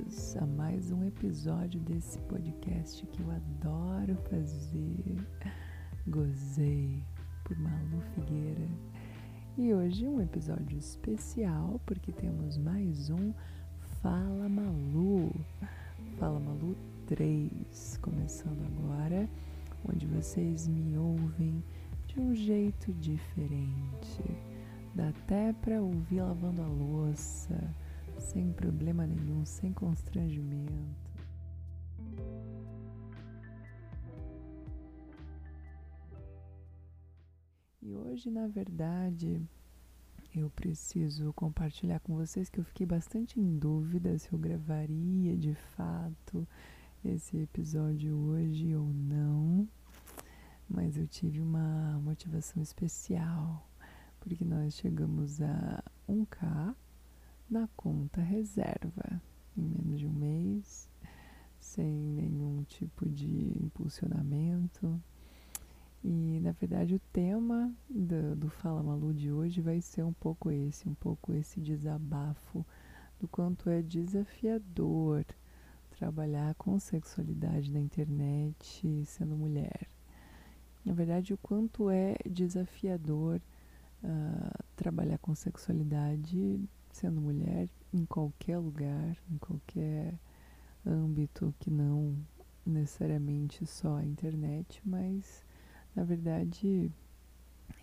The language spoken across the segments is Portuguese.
boas-vindas a mais um episódio desse podcast que eu adoro fazer. Gozei por Malu Figueira. E hoje um episódio especial porque temos mais um Fala Malu. Fala Malu 3, começando agora, onde vocês me ouvem de um jeito diferente. Dá até para ouvir lavando a louça sem problema nenhum, sem constrangimento. E hoje, na verdade, eu preciso compartilhar com vocês que eu fiquei bastante em dúvida se eu gravaria de fato esse episódio hoje ou não, mas eu tive uma motivação especial, porque nós chegamos a 1K na conta reserva em menos de um mês, sem nenhum tipo de impulsionamento. E na verdade o tema do, do Fala Malu de hoje vai ser um pouco esse, um pouco esse desabafo do quanto é desafiador trabalhar com sexualidade na internet sendo mulher. Na verdade, o quanto é desafiador uh, trabalhar com sexualidade sendo mulher em qualquer lugar, em qualquer âmbito que não necessariamente só a internet, mas na verdade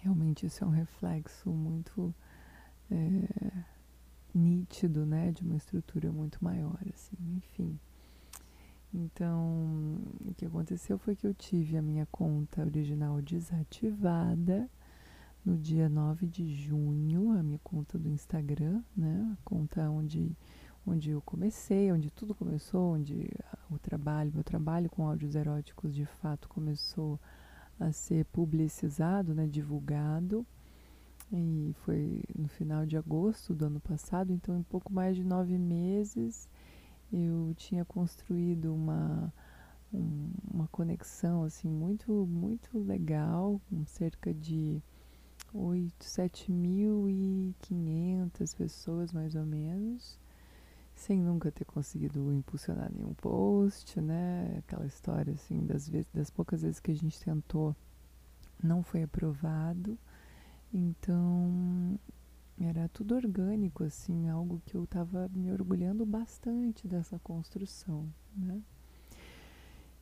realmente isso é um reflexo muito é, nítido, né, de uma estrutura muito maior, assim, enfim. Então, o que aconteceu foi que eu tive a minha conta original desativada no dia 9 de junho, a minha conta do Instagram, né? A conta onde, onde eu comecei, onde tudo começou, onde o trabalho, meu trabalho com áudios eróticos de fato começou a ser publicizado, né? Divulgado. E foi no final de agosto do ano passado, então em pouco mais de nove meses eu tinha construído uma, um, uma conexão assim muito muito legal, com cerca de 8, 7.500 pessoas mais ou menos, sem nunca ter conseguido impulsionar nenhum post, né? Aquela história assim, das, vezes, das poucas vezes que a gente tentou, não foi aprovado. Então, era tudo orgânico, assim, algo que eu estava me orgulhando bastante dessa construção, né?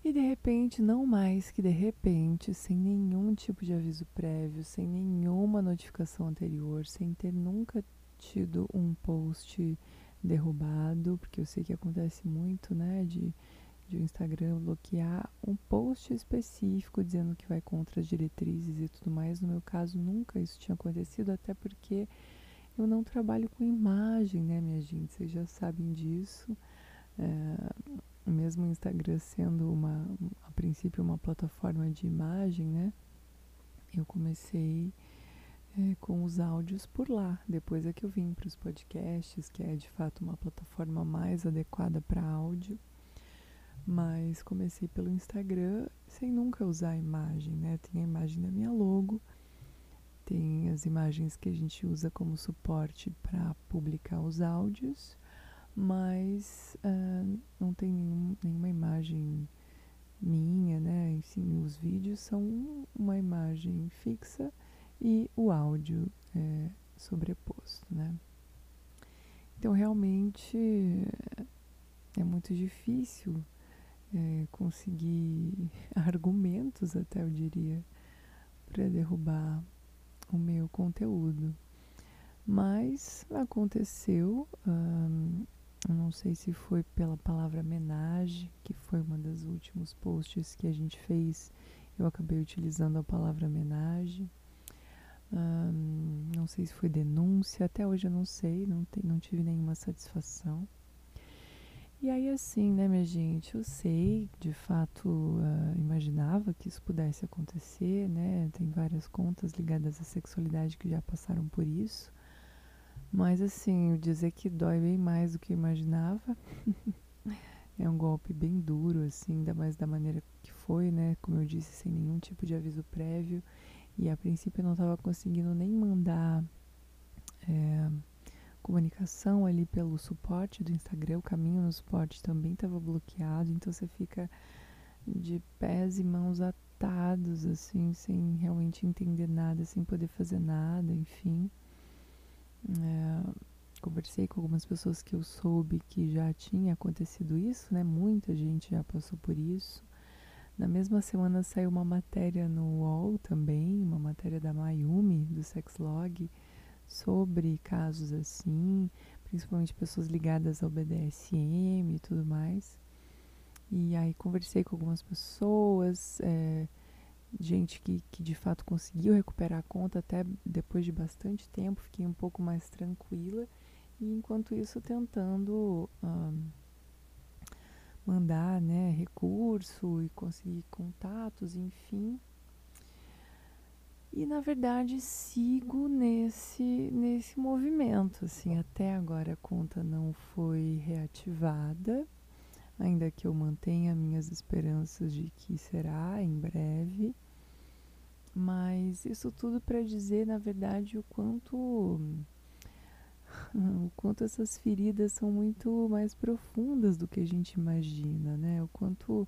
E de repente, não mais que de repente, sem nenhum tipo de aviso prévio, sem nenhuma notificação anterior, sem ter nunca tido um post derrubado, porque eu sei que acontece muito, né, de, de o Instagram bloquear um post específico dizendo que vai contra as diretrizes e tudo mais. No meu caso, nunca isso tinha acontecido, até porque eu não trabalho com imagem, né, minha gente? Vocês já sabem disso. É, mesmo o Instagram sendo uma, a princípio uma plataforma de imagem, né? Eu comecei é, com os áudios por lá. Depois é que eu vim para os podcasts, que é de fato uma plataforma mais adequada para áudio. Mas comecei pelo Instagram sem nunca usar a imagem, né? Tem a imagem da minha logo, tem as imagens que a gente usa como suporte para publicar os áudios mas uh, não tem nenhum, nenhuma imagem minha, né? Enfim, os vídeos são uma imagem fixa e o áudio é sobreposto, né? Então, realmente é muito difícil é, conseguir argumentos, até eu diria, para derrubar o meu conteúdo. Mas aconteceu, não sei se foi pela palavra homenagem, que foi uma dos últimos posts que a gente fez. Eu acabei utilizando a palavra homenagem. Um, não sei se foi denúncia, até hoje eu não sei, não, te, não tive nenhuma satisfação. E aí, assim, né, minha gente, eu sei, de fato, uh, imaginava que isso pudesse acontecer, né? Tem várias contas ligadas à sexualidade que já passaram por isso. Mas assim, dizer que dói bem mais do que eu imaginava. é um golpe bem duro, assim, ainda mais da maneira que foi, né? Como eu disse, sem nenhum tipo de aviso prévio. E a princípio eu não estava conseguindo nem mandar é, comunicação ali pelo suporte do Instagram, o caminho no suporte também estava bloqueado, então você fica de pés e mãos atados, assim, sem realmente entender nada, sem poder fazer nada, enfim. É, conversei com algumas pessoas que eu soube que já tinha acontecido isso, né? Muita gente já passou por isso. Na mesma semana saiu uma matéria no UOL também, uma matéria da Mayumi, do Sexlog, sobre casos assim, principalmente pessoas ligadas ao BDSM e tudo mais. E aí conversei com algumas pessoas, é, gente que, que de fato conseguiu recuperar a conta até depois de bastante tempo, fiquei um pouco mais tranquila. E enquanto isso tentando mandar né, recurso e conseguir contatos, enfim. E na verdade sigo nesse, nesse movimento. Assim, até agora a conta não foi reativada, ainda que eu mantenha minhas esperanças de que será em breve. Mas isso tudo para dizer, na verdade, o quanto o quanto essas feridas são muito mais profundas do que a gente imagina, né? O quanto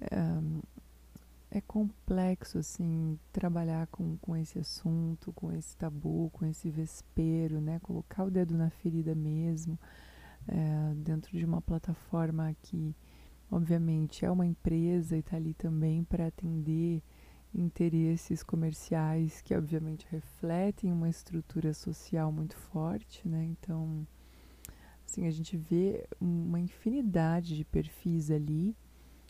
é, é complexo, assim, trabalhar com, com esse assunto, com esse tabu, com esse vespeiro, né? Colocar o dedo na ferida mesmo, é, dentro de uma plataforma que, obviamente, é uma empresa e está ali também para atender interesses comerciais que obviamente refletem uma estrutura social muito forte, né? Então, assim, a gente vê uma infinidade de perfis ali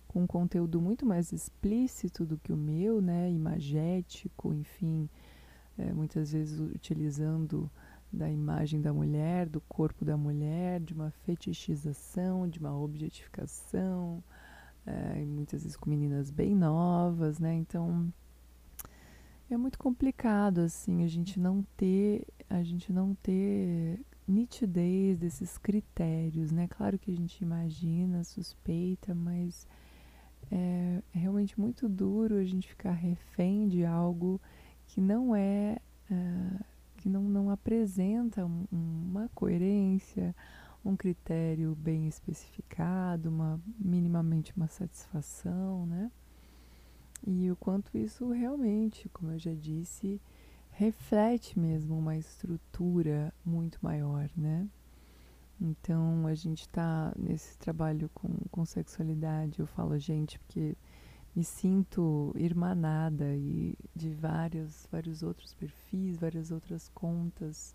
com um conteúdo muito mais explícito do que o meu, né? Imagético, enfim, é, muitas vezes utilizando da imagem da mulher, do corpo da mulher, de uma fetichização, de uma objetificação, é, muitas vezes com meninas bem novas, né? Então é muito complicado assim a gente não ter a gente não ter nitidez desses critérios, né? Claro que a gente imagina, suspeita, mas é, é realmente muito duro a gente ficar refém de algo que não é, é que não, não apresenta um, uma coerência, um critério bem especificado, uma, minimamente uma satisfação, né? E o quanto isso realmente, como eu já disse, reflete mesmo uma estrutura muito maior, né? Então a gente está nesse trabalho com, com sexualidade, eu falo gente porque me sinto irmanada e de vários, vários outros perfis, várias outras contas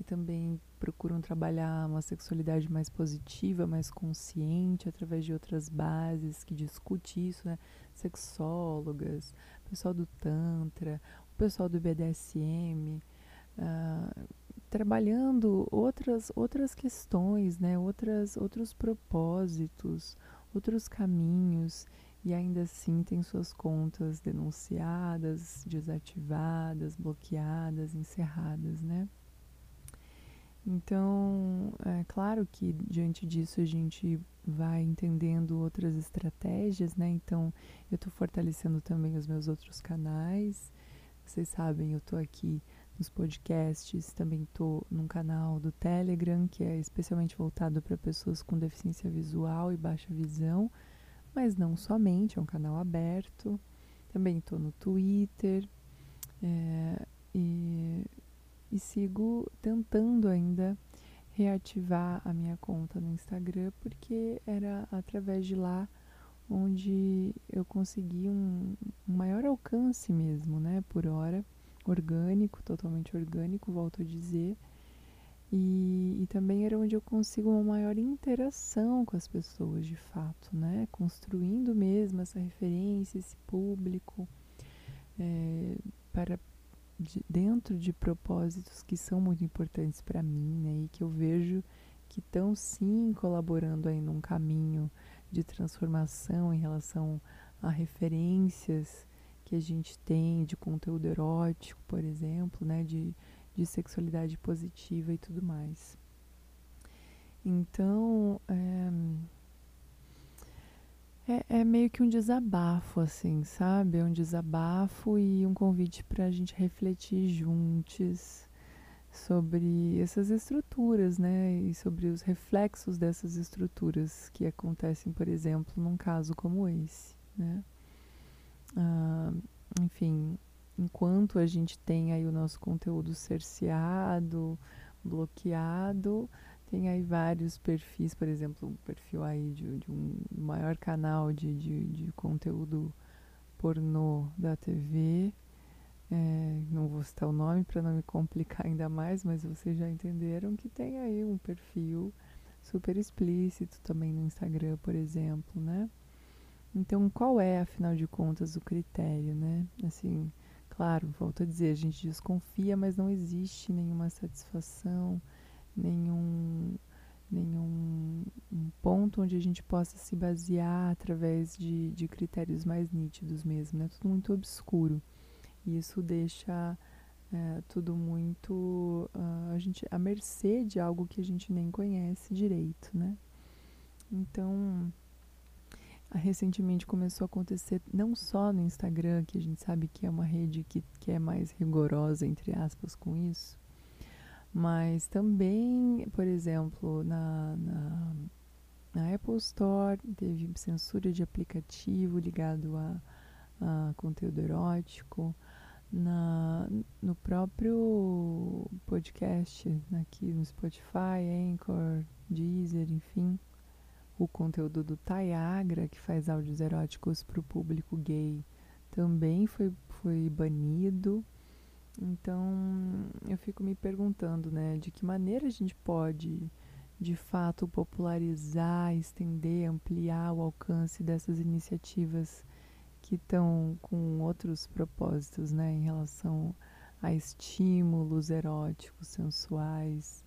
que também procuram trabalhar uma sexualidade mais positiva, mais consciente, através de outras bases que discute isso, né? Sexólogas, pessoal do Tantra, o pessoal do BDSM, uh, ah, trabalhando outras, outras questões, né? Outras, outros propósitos, outros caminhos e ainda assim tem suas contas denunciadas, desativadas, bloqueadas, encerradas, né? Então, é claro que diante disso a gente vai entendendo outras estratégias, né? Então, eu estou fortalecendo também os meus outros canais. Vocês sabem, eu estou aqui nos podcasts, também estou num canal do Telegram, que é especialmente voltado para pessoas com deficiência visual e baixa visão, mas não somente, é um canal aberto. Também estou no Twitter. É, e e sigo tentando ainda reativar a minha conta no Instagram porque era através de lá onde eu consegui um, um maior alcance mesmo, né, por hora, orgânico, totalmente orgânico, volto a dizer. E, e, também era onde eu consigo uma maior interação com as pessoas de fato, né? Construindo mesmo essa referência, esse público, é, para de, dentro de propósitos que são muito importantes para mim, né, e que eu vejo que estão sim colaborando aí num caminho de transformação em relação a referências que a gente tem de conteúdo erótico, por exemplo, né, de, de sexualidade positiva e tudo mais. Então, é, é, é, meio que um desabafo, assim, sabe? É um desabafo e um convite para a gente refletir juntos, sobre essas estruturas, né, e sobre os reflexos dessas estruturas que acontecem, por exemplo, num caso como esse, né. Ah, enfim, enquanto a gente tem aí o nosso conteúdo cerceado, bloqueado, tem aí vários perfis, por exemplo, um perfil aí de, de um maior canal de, de, de, conteúdo pornô da TV. É, não vou citar o nome para não me complicar ainda mais, mas vocês já entenderam que tem aí um perfil super explícito também no Instagram, por exemplo, né? Então, qual é, afinal de contas, o critério, né? Assim, claro, volto a dizer, a gente desconfia, mas não existe nenhuma satisfação, nenhum, nenhum um ponto onde a gente possa se basear através de, de critérios mais nítidos mesmo, né? Tudo muito obscuro. E isso deixa é, tudo muito uh, a gente à mercê de algo que a gente nem conhece direito, né? Então, recentemente começou a acontecer não só no Instagram, que a gente sabe que é uma rede que, que é mais rigorosa, entre aspas, com isso, mas também, por exemplo, na, na, na Apple Store teve censura de aplicativo ligado a, a conteúdo erótico. Na, no próprio podcast, aqui no Spotify, Anchor, Deezer, enfim, o conteúdo do Tayagra, que faz áudios eróticos para o público gay, também foi, foi banido. Então, eu fico me perguntando, né, de que maneira a gente pode, de fato, popularizar, estender, ampliar o alcance dessas iniciativas que estão com outros propósitos, né, em relação a estímulos eróticos, sensuais,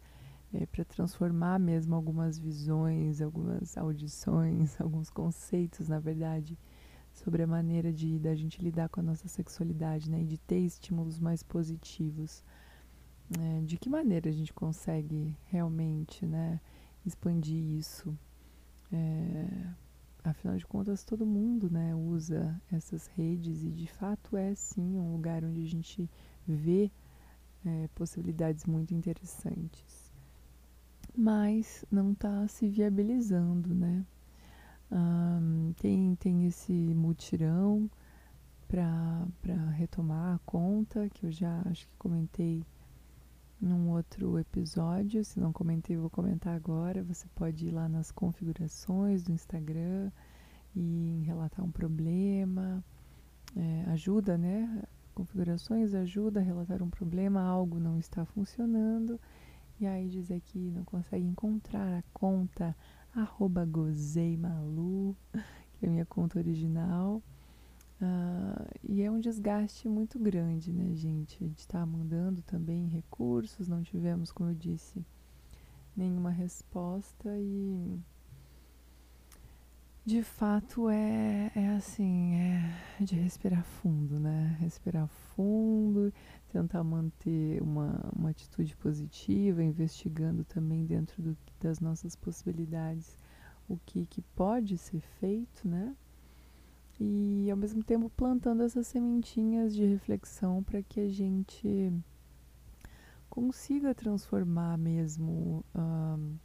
é, para transformar mesmo algumas visões, algumas audições, alguns conceitos, na verdade, sobre a maneira de da gente lidar com a nossa sexualidade, né, e de ter estímulos mais positivos. É, de que maneira a gente consegue realmente, né, expandir isso? É, afinal de contas, todo mundo, né, usa essas redes e de fato é sim um lugar onde a gente vê é, possibilidades muito interessantes mas não está se viabilizando, né? Um, tem, tem esse mutirão para retomar a conta, que eu já acho que comentei num outro episódio. Se não comentei, vou comentar agora. Você pode ir lá nas configurações do Instagram e relatar um problema. É, ajuda, né? Configurações ajuda a relatar um problema, algo não está funcionando e aí diz aqui, não consegue encontrar a conta arroba gozeimalu, que é a minha conta original. Uh, e é um desgaste muito grande, né, gente? A gente está mandando também recursos, não tivemos, como eu disse, nenhuma resposta e de fato é, é assim, é de respirar fundo, né? Respirar fundo, tentar manter uma, uma atitude positiva, investigando também dentro do, das nossas possibilidades o que, que pode ser feito, né? E ao mesmo tempo plantando essas sementinhas de reflexão para que a gente consiga transformar mesmo uh,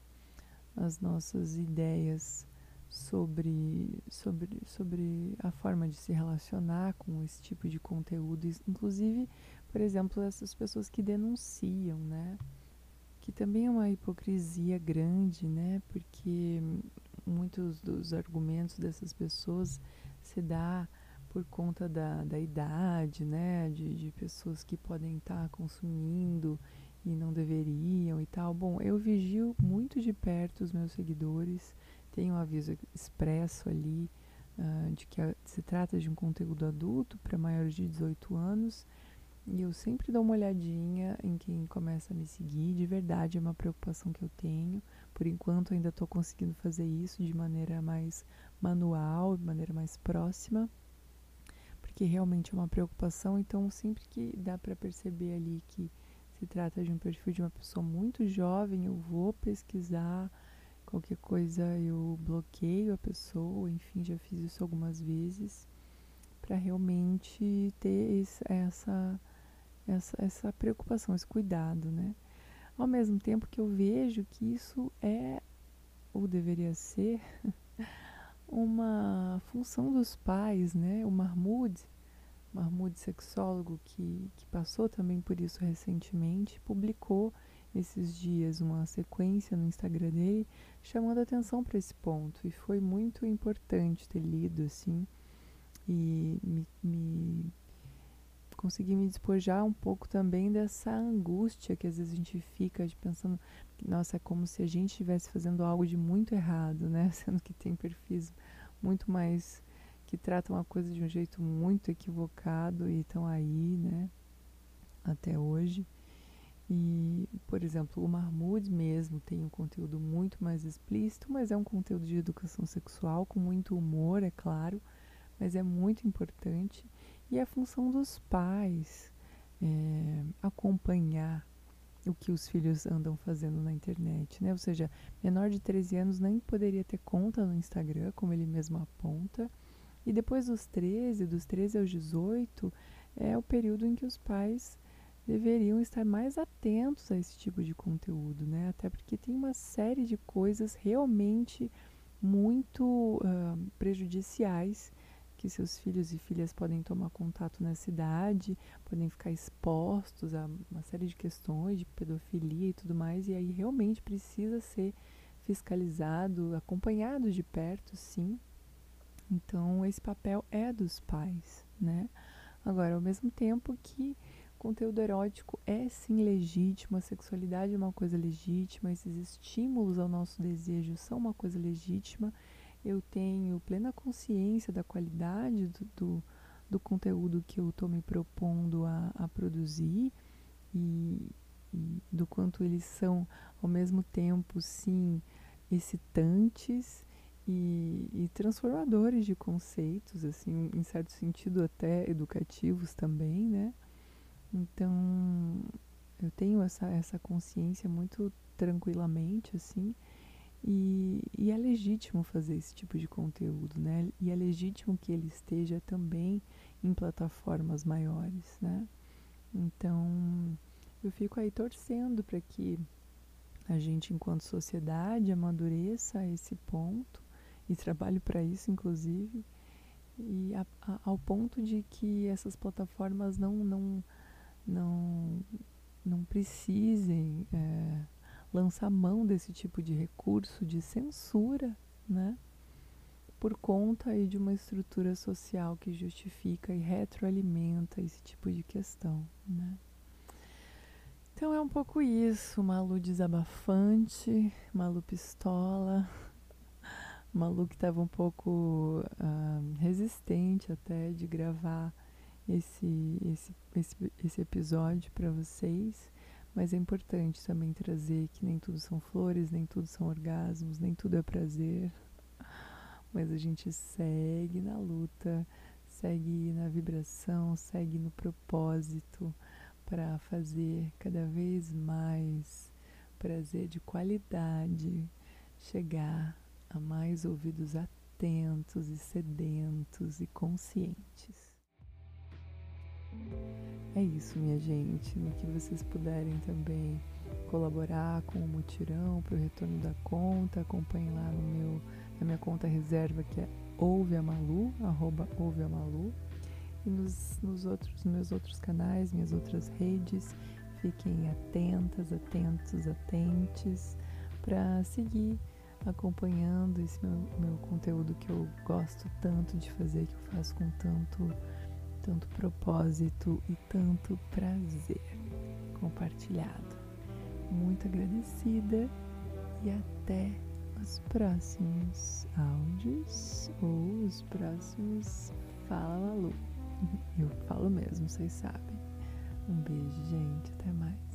as nossas ideias sobre, sobre, sobre a forma de se relacionar com esse tipo de conteúdo, inclusive por exemplo, essas pessoas que denunciam, né? Que também é uma hipocrisia grande, né? Porque muitos dos argumentos dessas pessoas se dá por conta da, da idade, né? De, de pessoas que podem estar consumindo e não deveriam e tal. Bom, eu vigio muito de perto os meus seguidores, tenho um aviso expresso ali uh, de que se trata de um conteúdo adulto para maiores de 18 anos e eu sempre dou uma olhadinha em quem começa a me seguir. De verdade, é uma preocupação que eu tenho. Por enquanto, ainda estou conseguindo fazer isso de maneira mais manual, de maneira mais próxima, porque realmente é uma preocupação. Então, sempre que dá para perceber ali que se trata de um perfil de uma pessoa muito jovem, eu vou pesquisar. Qualquer coisa eu bloqueio a pessoa, enfim, já fiz isso algumas vezes para realmente ter essa essa, essa preocupação, esse cuidado, né? Ao mesmo tempo que eu vejo que isso é, ou deveria ser, uma função dos pais, né? O Mahmoud, Mahmoud sexólogo, que, que passou também por isso recentemente, publicou esses dias uma sequência no Instagram dele chamando atenção para esse ponto. E foi muito importante ter lido assim e me, me consegui me despojar um pouco também dessa angústia que às vezes a gente fica de pensando nossa é como se a gente estivesse fazendo algo de muito errado né? Sendo que tem perfis muito mais que tratam a coisa de um jeito muito equivocado e estão aí né? Até hoje e, por exemplo, o Mahmoud mesmo tem um conteúdo muito mais explícito, mas é um conteúdo de educação sexual com muito humor, é claro, mas é muito importante. E é a função dos pais é, acompanhar o que os filhos andam fazendo na internet, né? Ou seja, menor de 13 anos nem poderia ter conta no Instagram, como ele mesmo aponta. E depois dos 13, dos 13 aos 18, é o período em que os pais deveriam estar mais atentos a esse tipo de conteúdo, né? Até porque tem uma série de coisas realmente muito uh, prejudiciais que seus filhos e filhas podem tomar contato na cidade, podem ficar expostos a uma série de questões de pedofilia e tudo mais, e aí realmente precisa ser fiscalizado, acompanhado de perto, sim. Então, esse papel é dos pais, né? Agora, ao mesmo tempo que conteúdo erótico é sim legítimo, a sexualidade é uma coisa legítima, esses estímulos ao nosso desejo são uma coisa legítima. Eu tenho plena consciência da qualidade do, do, do conteúdo que eu estou me propondo a, a produzir e, e do quanto eles são, ao mesmo tempo, sim, excitantes e, e, transformadores de conceitos, assim, em certo sentido até educativos também, né? Então, eu tenho essa, essa consciência muito tranquilamente, assim, e, e, é legítimo fazer esse tipo de conteúdo, né? E é legítimo que ele esteja também em plataformas maiores, né? Então, eu fico aí torcendo para que a gente, enquanto sociedade, amadureça a esse ponto e trabalhe para isso, inclusive, e a, a, ao ponto de que essas plataformas não, não não, não precisem é, lançar mão desse tipo de recurso de censura, né? Por conta aí de uma estrutura social que justifica e retroalimenta esse tipo de questão, né? Então é um pouco isso, Malu desabafante, Malu pistola, Malu que estava um pouco uh, resistente até de gravar esse, esse, esse, esse episódio para vocês, mas é importante também trazer que nem tudo são flores, nem tudo são orgasmos, nem tudo é prazer, mas a gente segue na luta, segue na vibração, segue no propósito para fazer cada vez mais prazer de qualidade chegar a mais ouvidos atentos e sedentos e conscientes. É isso, minha gente. No que vocês puderem também colaborar com o mutirão para o retorno da conta, acompanhem lá no meu, na minha conta reserva que é ouveamalu, arroba. E nos, nos outros, meus outros canais, minhas outras redes, fiquem atentas, atentos, atentes para seguir acompanhando esse meu, meu conteúdo que eu gosto tanto de fazer, que eu faço com tanto tanto propósito e tanto prazer compartilhado. Muito agradecida e até os próximos áudios ou os próximos Fala Malu. Eu falo mesmo, vocês sabem. Um beijo, gente. Até mais.